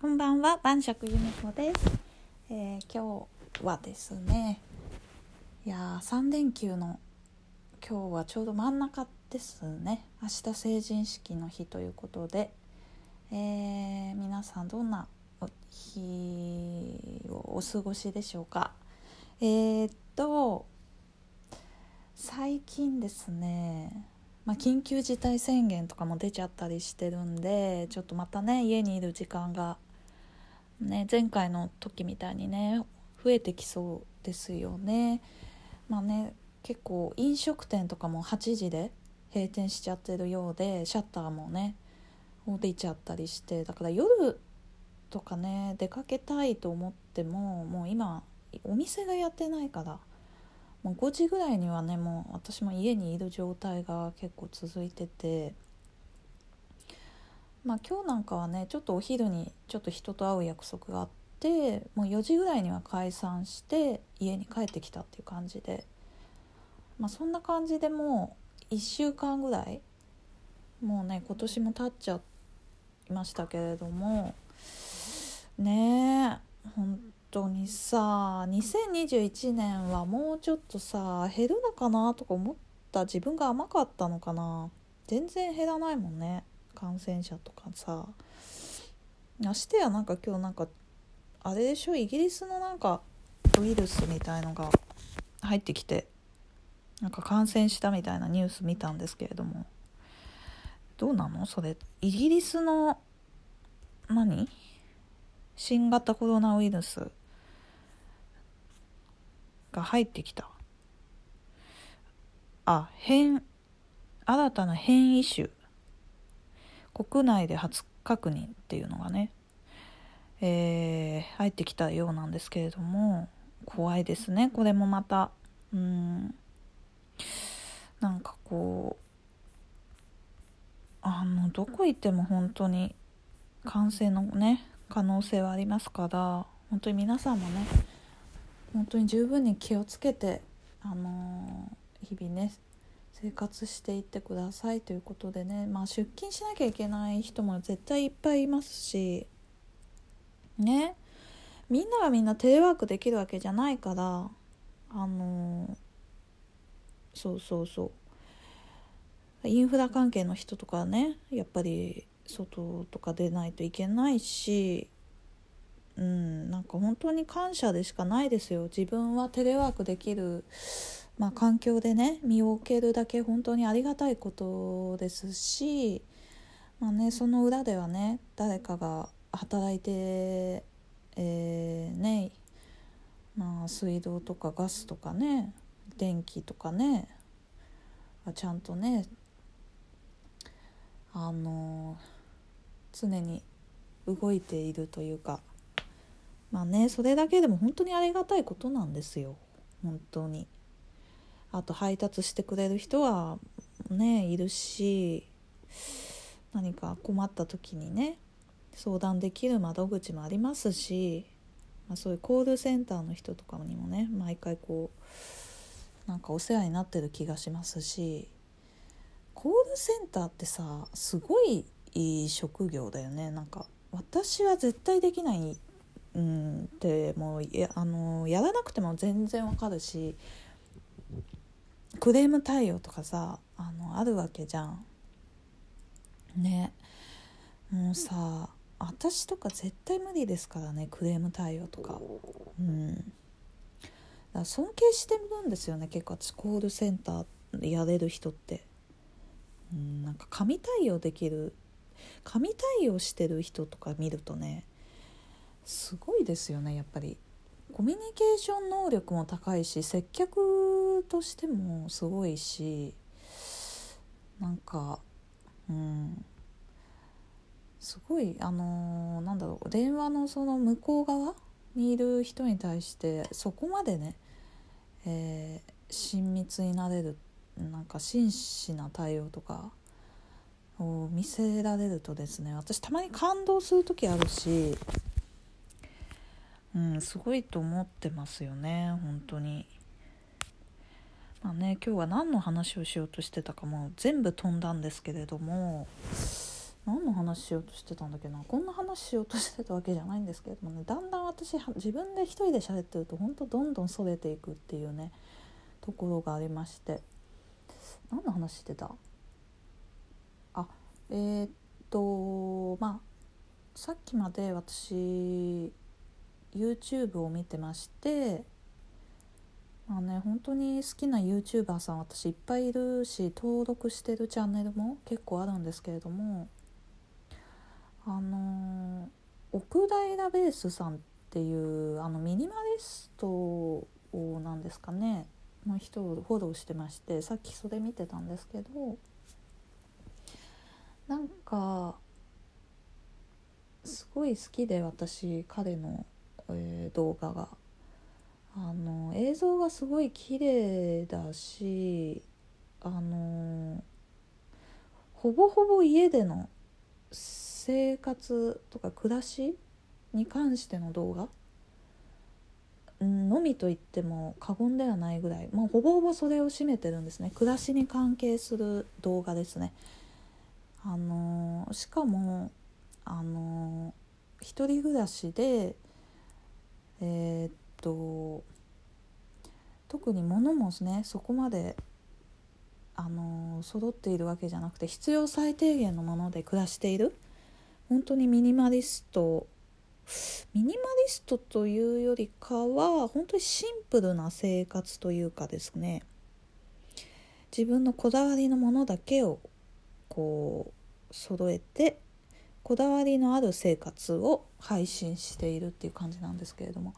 こんばんは晩酌ゆめこです、えー、今日はですねいや3連休の今日はちょうど真ん中ですね。明日成人式の日ということで、えー、皆さんどんな日をお過ごしでしょうか。えー、っと最近ですねまあ、緊急事態宣言とかも出ちゃったりしてるんでちょっとまたね家にいる時間がね前回の時みたいにね増えてきそうですよね。まあね結構飲食店とかも8時で閉店しちゃってるようでシャッターもね降りちゃったりしてだから夜とかね出かけたいと思ってももう今お店がやってないからもう5時ぐらいにはねもう私も家にいる状態が結構続いててまあ今日なんかはねちょっとお昼にちょっと人と会う約束があってもう4時ぐらいには解散して家に帰ってきたっていう感じで。まあそんな感じでもう1週間ぐらいもうね今年も経っちゃいましたけれどもねえ本当にさ2021年はもうちょっとさ減るのかなとか思った自分が甘かったのかな。全然減らないもんね。感染者とかさましてやなんか今日なんかあれでしょイギリスのなんかウイルスみたいのが入ってきてなんか感染したみたいなニュース見たんですけれども。どうなの？それ。イギリスの何？新型コロナウイルスが入ってきた。あ変新たな変異種。国内で初確認っていうのがね、えー、入ってきたようなんですけれども怖いですね。これもまたうんなんかこうあのどこ行っても本当に感染のね可能性はありますから本当に皆さんもね本当に十分に気をつけてあの日々ね生活していってくださいということでね、まあ、出勤しなきゃいけない人も絶対いっぱいいますし。ね。みんながみんなテレワークできるわけじゃないから。あのそうそうそう。インフラ関係の人とかねやっぱり外とか出ないといけないし。うんなんか本当に感謝でしかないですよ。自分はテレワークできるまあ、環境でね身を置けるだけ本当にありがたいことですし、まあね、その裏ではね誰かが働いて、えー、ねまあ、水道とかガスとかね電気とかねちゃんとねあの常に動いているというかまあねそれだけでも本当にありがたいことなんですよ本当に。あと配達してくれる人はねいるし何か困った時にね相談できる窓口もありますし、まあ、そういうコールセンターの人とかにもね毎回こうなんかお世話になってる気がしますしコールセンターってさすごいいい職業だよね。なんか私は絶対できないうんってもうやあのやらなくても全然わかるしクレーム対応とかさあのあるわけじゃん。ね。もうさ私とか絶対無理ですからねクレーム対応とか。うん。だから尊敬してるんですよね結構。私コールセンターやれる人って。うんなんか神対応できる神対応してる人とか見るとねすごいですよねやっぱり。コミュニケーション能力も高いし接客としてもすごいしなんかうんすごいあのー、なんだろう電話のその向こう側にいる人に対してそこまでね、えー、親密になれるなんか真摯な対応とかを見せられるとですね私たまに感動する時あるし、うん、すごいと思ってますよね本当に。まあね今日は何の話をしようとしてたかも全部飛んだんですけれども何の話しようとしてたんだっけな？こんな話しようとしてたわけじゃないんですけれどもねだんだん私自分で一人で喋ってると本当どんどんそれていくっていうねところがありまして。何の話してた？あえー、っとまあさっきまで私 YouTube を見てましてあね本当に好きな YouTuber さん私いっぱいいるし登録してるチャンネルも結構あるんですけれどもあの奥平ベースさんっていうあのミニマリストなんですかねの人をフォローしてましてさっきそれ見てたんですけどなんかすごい好きで私彼の、えー、動画が。あの映像がすごい綺麗だしあのほぼほぼ家での生活とか暮らしに関しての動画のみと言っても過言ではないぐらいもうほぼほぼそれを占めてるんですね。暮らしに関係する動画ですね。あのしかもあの一人暮らしでえー、っと特に物もねそこまであの揃っているわけじゃなくて必要最低限のもので暮らしている本当にミニマリストミニマリストというよりかは本当にシンプルな生活というかですね自分のこだわりのものだけをこう揃えてこだわりのある生活を配信しているっていう感じなんですけれども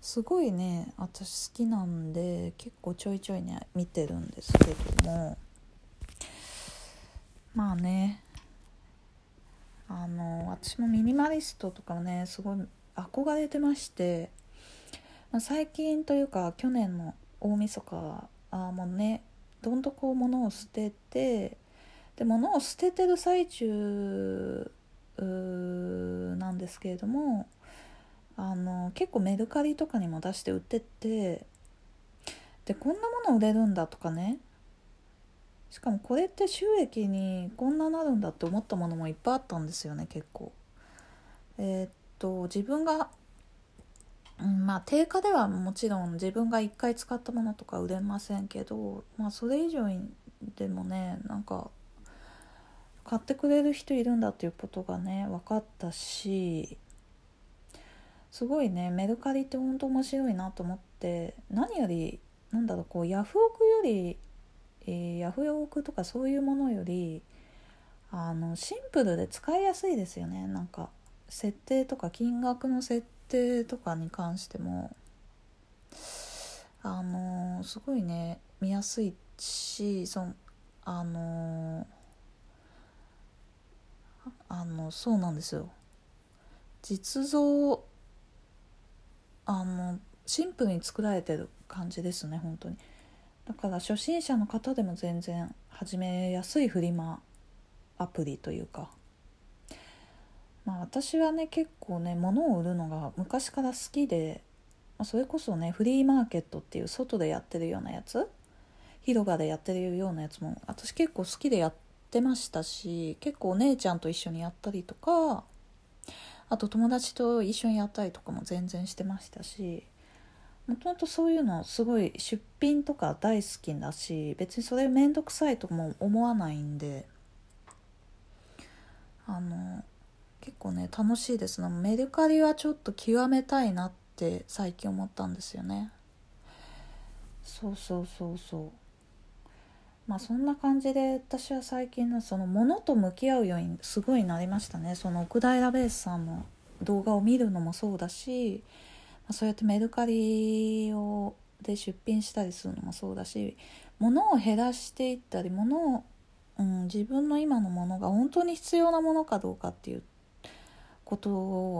すごいね私好きなんで結構ちょいちょいね見てるんですけども。まあねあの私もミニマリストとかねすごい憧れてまして、まあ、最近というか去年の大晦日あもうねどんどこう物を捨ててで物を捨ててる最中なんですけれどもあの結構メルカリとかにも出して売っててでこんなもの売れるんだとかねしかもこれって収益にこんななるんだって思ったものもいっぱいあったんですよね結構。えー、っと自分が、うん、まあ定価ではもちろん自分が1回使ったものとか売れませんけどまあそれ以上にでもねなんか買ってくれる人いるんだっていうことがね分かったしすごいねメルカリってほんと面白いなと思って何よりなんだろうこうヤフオクより、えー、ヤフオクとかそういうものよりあのシンプルで使いやすいですよね。なんか設定とか金額の設定とかに関しても。あのすごいね見やすいしそあのあのそうなんですよ。実像あのシンプルに作られてる感じですね本当に。だから初心者の方でも全然始めやすいフリマアプリというか。まあ私はね結構ね物を売るのが昔から好きで、まあ、それこそねフリーマーケットっていう外でやってるようなやつ。広場でやってるようなやつも私結構好きでやってましたし結構お姉ちゃんと一緒にやったりとか。あと友達と一緒にやったりとかも全然してましたしもともとそういうのすごい出品とか大好きだし別にそれ面倒くさいとも思わないんであの結構ね楽しいです。ねメルカリはちょっと極めたいなって最近思ったんですよね。そうそうそうそう。まあそんな感じで私は最近のそのものと向き合うようにすごいなりましたねその奥平ベースさんの動画を見るのもそうだし、そうやってメルカリをで出品したりするのもそうだし物を減らしていったり物を、うん、自分の今のものが本当に必要なものかどうかっていうこと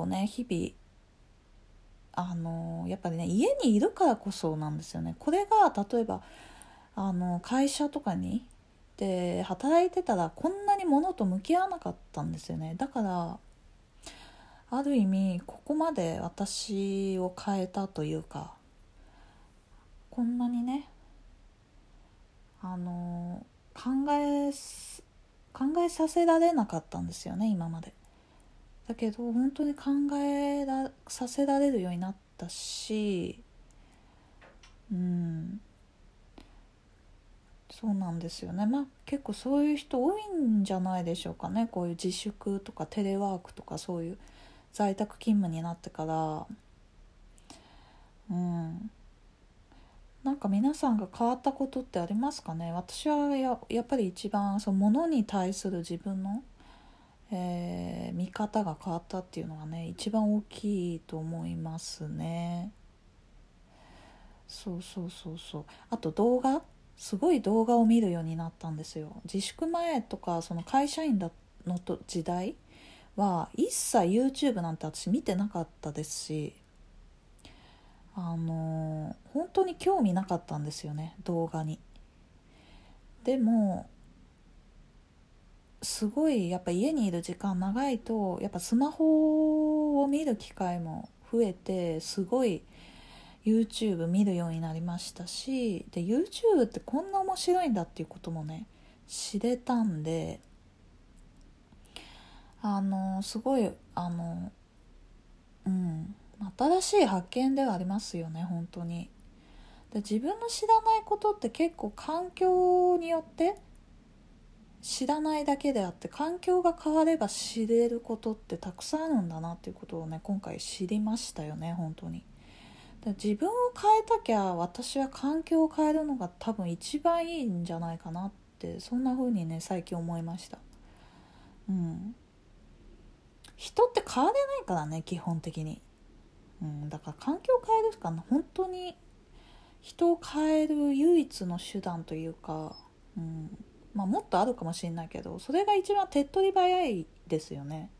をね日々あのやっぱりね家にいるからこそなんですよね。これが例えばあの会社とかにで働いてたらこんなに物と向き合わなかったんですよねだからある意味ここまで私を変えたというかこんなにねあの考え考えさせられなかったんですよね今まで。だけど本当に考えらさせられるようになったしうんそうなんですよね。まあ結構そういう人多いんじゃないでしょうかね。こういう自粛とかテレワークとかそういう在宅勤務になってから。うん。なんか皆さんが変わったことってありますかね？私はややっぱり一番その物に対する自分の、えー、見方が変わったっていうのがね一番大きいと思いますね。そうそうそうそう。あと動画すごい動画を見るようになったんですよ自粛前とかその会社員だのと時代は一切 YouTube なんて私見てなかったですしあの本当に興味なかったんですよね動画に。でもすごいやっぱ家にいる時間長いとやっぱスマホを見る機会も増えてすごい YouTube 見るようになりましたしで YouTube ってこんな面白いんだっていうこともね知れたんであのすごいあのうん新しい発見ではありますよね本当に。で自分の知らないことって結構環境によって知らないだけであって環境が変われば知れることってたくさんあるんだなっていうことをね今回知りましたよね本当に。自分を変えたきゃ私は環境を変えるのが多分一番いいんじゃないかなってそんな風にね最近思いました。うん。人って変われないからね基本的に。うん、だから環境を変えるしか本当に人を変える唯一の手段というか、うん。まあ、もっとあるかもしれないけどそれが一番手っ取り早いですよね。